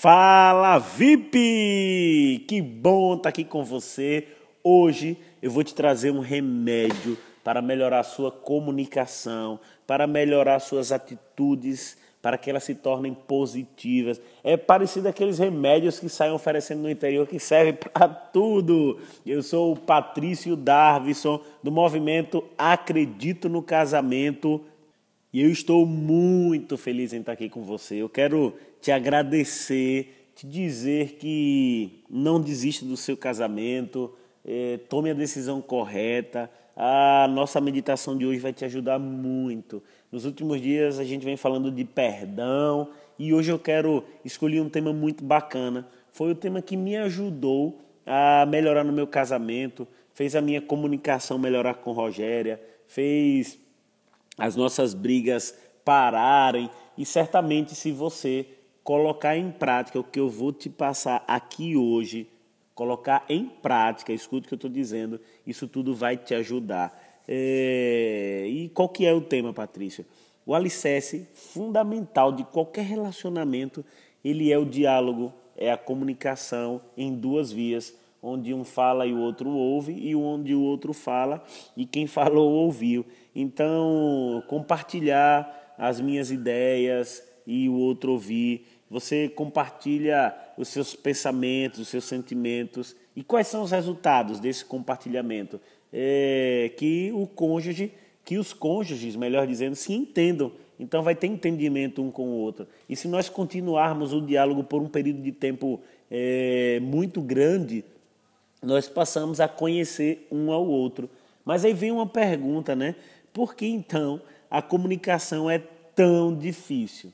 Fala VIP! Que bom estar aqui com você. Hoje eu vou te trazer um remédio para melhorar sua comunicação, para melhorar suas atitudes, para que elas se tornem positivas. É parecido aqueles remédios que saem oferecendo no interior que servem para tudo. Eu sou o Patrício Darvison do movimento Acredito no Casamento e eu estou muito feliz em estar aqui com você. Eu quero te agradecer, te dizer que não desista do seu casamento, é, tome a decisão correta. A nossa meditação de hoje vai te ajudar muito. Nos últimos dias a gente vem falando de perdão e hoje eu quero escolher um tema muito bacana. Foi o tema que me ajudou a melhorar no meu casamento, fez a minha comunicação melhorar com Rogéria, fez as nossas brigas pararem e certamente se você colocar em prática o que eu vou te passar aqui hoje, colocar em prática, escute o que eu estou dizendo, isso tudo vai te ajudar. É... E qual que é o tema, Patrícia? O alicerce fundamental de qualquer relacionamento, ele é o diálogo, é a comunicação em duas vias, onde um fala e o outro ouve, e onde o outro fala e quem falou ouviu. Então, compartilhar as minhas ideias e o outro ouvir. Você compartilha os seus pensamentos, os seus sentimentos. E quais são os resultados desse compartilhamento? É que o cônjuge, que os cônjuges, melhor dizendo, se entendam. Então vai ter entendimento um com o outro. E se nós continuarmos o diálogo por um período de tempo é, muito grande, nós passamos a conhecer um ao outro. Mas aí vem uma pergunta, né? Por que então a comunicação é tão difícil?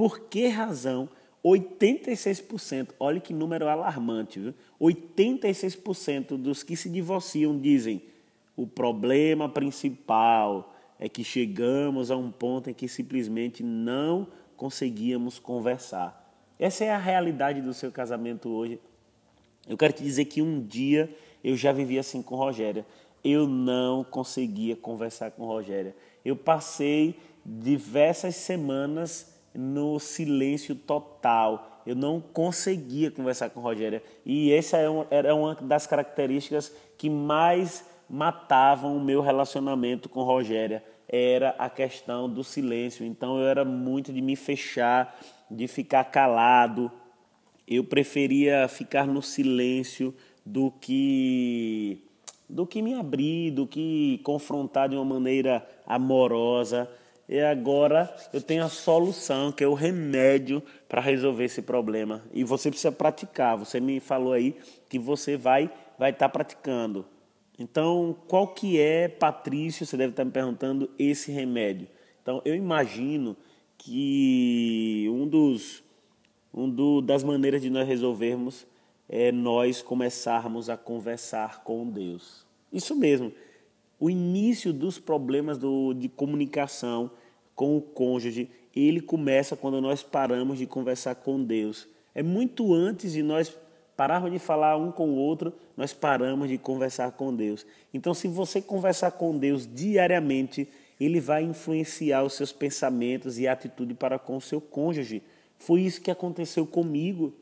Por que razão 86%, olha que número alarmante, viu? 86% dos que se divorciam dizem o problema principal é que chegamos a um ponto em que simplesmente não conseguíamos conversar. Essa é a realidade do seu casamento hoje. Eu quero te dizer que um dia eu já vivi assim com Rogéria eu não conseguia conversar com Rogéria. Eu passei diversas semanas no silêncio total. Eu não conseguia conversar com Rogéria. E essa é era uma das características que mais matavam o meu relacionamento com Rogéria. Era a questão do silêncio. Então eu era muito de me fechar, de ficar calado. Eu preferia ficar no silêncio do que do que me abrir, do que confrontar de uma maneira amorosa. E agora eu tenho a solução, que é o remédio para resolver esse problema. E você precisa praticar. Você me falou aí que você vai vai estar tá praticando. Então, qual que é, Patrício, você deve estar me perguntando, esse remédio? Então, eu imagino que um dos um do, das maneiras de nós resolvermos é nós começarmos a conversar com Deus. Isso mesmo. O início dos problemas do, de comunicação com o cônjuge, ele começa quando nós paramos de conversar com Deus. É muito antes de nós pararmos de falar um com o outro, nós paramos de conversar com Deus. Então, se você conversar com Deus diariamente, ele vai influenciar os seus pensamentos e atitude para com o seu cônjuge. Foi isso que aconteceu comigo.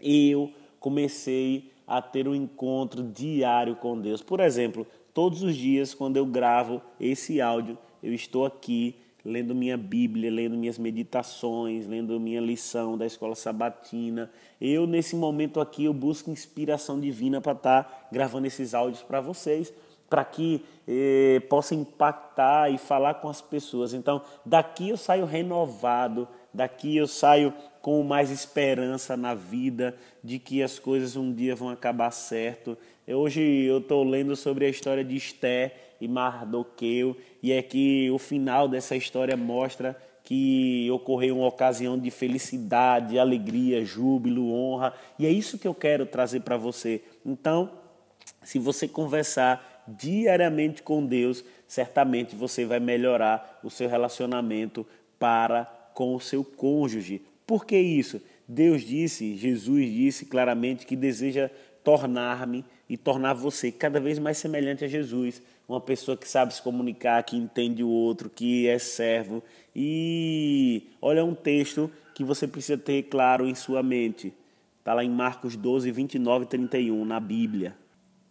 Eu comecei a ter um encontro diário com Deus. Por exemplo, todos os dias, quando eu gravo esse áudio, eu estou aqui lendo minha Bíblia, lendo minhas meditações, lendo minha lição da escola sabatina. Eu, nesse momento aqui, eu busco inspiração divina para estar tá gravando esses áudios para vocês, para que eh, possa impactar e falar com as pessoas. Então, daqui eu saio renovado, daqui eu saio com mais esperança na vida de que as coisas um dia vão acabar certo. Hoje eu estou lendo sobre a história de Esté e Mardoqueu e é que o final dessa história mostra que ocorreu uma ocasião de felicidade, alegria, júbilo, honra e é isso que eu quero trazer para você. Então, se você conversar diariamente com Deus, certamente você vai melhorar o seu relacionamento para com o seu cônjuge. Por que isso? Deus disse, Jesus disse claramente que deseja tornar-me e tornar você cada vez mais semelhante a Jesus, uma pessoa que sabe se comunicar, que entende o outro, que é servo. E olha um texto que você precisa ter claro em sua mente. Está lá em Marcos 12, 29 e 31, na Bíblia.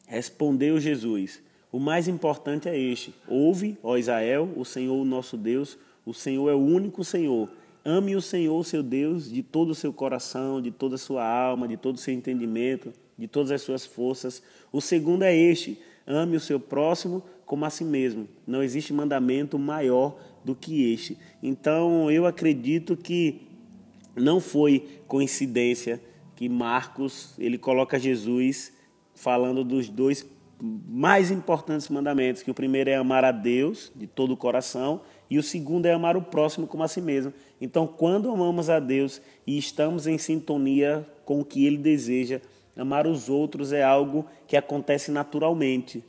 Respondeu Jesus: O mais importante é este: Ouve, ó Israel, o Senhor, o nosso Deus, o Senhor é o único Senhor. Ame o Senhor, seu Deus, de todo o seu coração, de toda a sua alma, de todo o seu entendimento, de todas as suas forças. O segundo é este: ame o seu próximo como a si mesmo. Não existe mandamento maior do que este. Então, eu acredito que não foi coincidência que Marcos ele coloca Jesus falando dos dois mais importantes mandamentos, que o primeiro é amar a Deus de todo o coração e o segundo é amar o próximo como a si mesmo. Então, quando amamos a Deus e estamos em sintonia com o que ele deseja, amar os outros é algo que acontece naturalmente.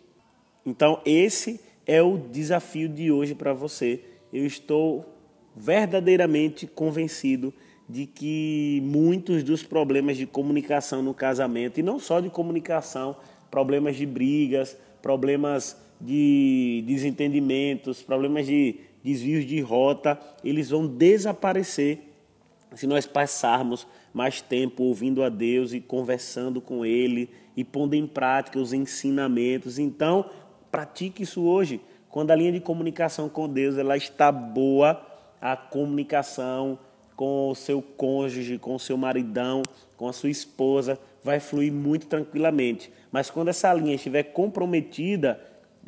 Então, esse é o desafio de hoje para você. Eu estou verdadeiramente convencido de que muitos dos problemas de comunicação no casamento, e não só de comunicação, problemas de brigas, problemas de desentendimentos, problemas de desvios de rota, eles vão desaparecer se nós passarmos mais tempo ouvindo a Deus e conversando com Ele e pondo em prática os ensinamentos. Então, Pratique isso hoje. Quando a linha de comunicação com Deus ela está boa, a comunicação com o seu cônjuge, com o seu maridão, com a sua esposa vai fluir muito tranquilamente. Mas quando essa linha estiver comprometida,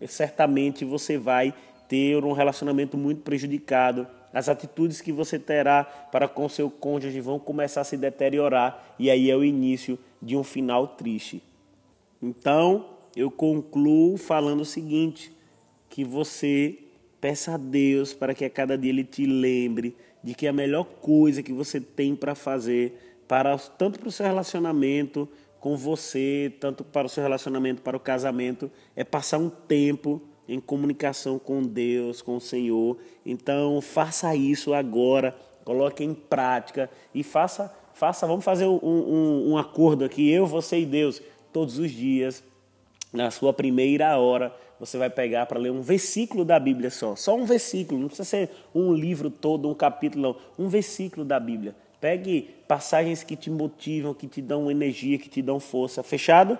certamente você vai ter um relacionamento muito prejudicado. As atitudes que você terá para com seu cônjuge vão começar a se deteriorar e aí é o início de um final triste. Então, eu concluo falando o seguinte: que você peça a Deus para que a cada dia Ele te lembre de que a melhor coisa que você tem para fazer, para tanto para o seu relacionamento com você, tanto para o seu relacionamento para o casamento, é passar um tempo em comunicação com Deus, com o Senhor. Então, faça isso agora, coloque em prática e faça, faça, vamos fazer um, um, um acordo aqui, eu, você e Deus, todos os dias na sua primeira hora, você vai pegar para ler um versículo da Bíblia só. Só um versículo, não precisa ser um livro todo, um capítulo, não. Um versículo da Bíblia. Pegue passagens que te motivam, que te dão energia, que te dão força. Fechado?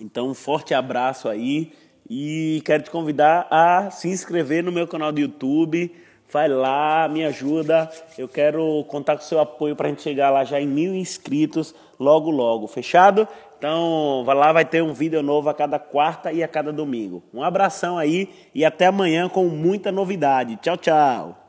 Então, um forte abraço aí e quero te convidar a se inscrever no meu canal do YouTube. Vai lá, me ajuda. Eu quero contar com seu apoio para a gente chegar lá já em mil inscritos logo, logo. Fechado? Então, vai lá, vai ter um vídeo novo a cada quarta e a cada domingo. Um abração aí e até amanhã com muita novidade. Tchau, tchau.